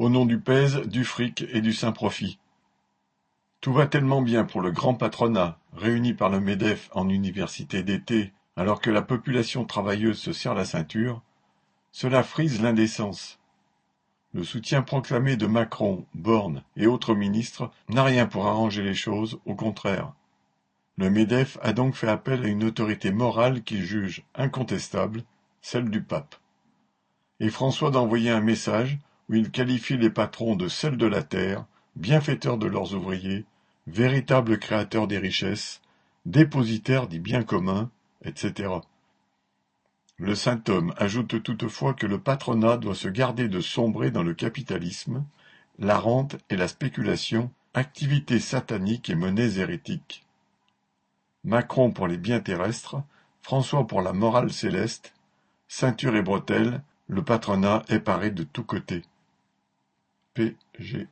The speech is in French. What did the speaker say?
au nom du pèse, du fric et du saint profit. Tout va tellement bien pour le grand patronat, réuni par le MEDEF en université d'été, alors que la population travailleuse se serre la ceinture, cela frise l'indécence. Le soutien proclamé de Macron, Borne et autres ministres n'a rien pour arranger les choses, au contraire. Le MEDEF a donc fait appel à une autorité morale qu'il juge incontestable, celle du pape. Et François d'envoyer un message où il qualifie les patrons de sel de la terre, bienfaiteurs de leurs ouvriers, véritables créateurs des richesses, dépositaires des biens communs, etc. Le saint homme ajoute toutefois que le patronat doit se garder de sombrer dans le capitalisme, la rente et la spéculation, activités sataniques et monnaies hérétiques. Macron pour les biens terrestres, François pour la morale céleste, ceinture et bretelles, le patronat est paré de tous côtés. P. G.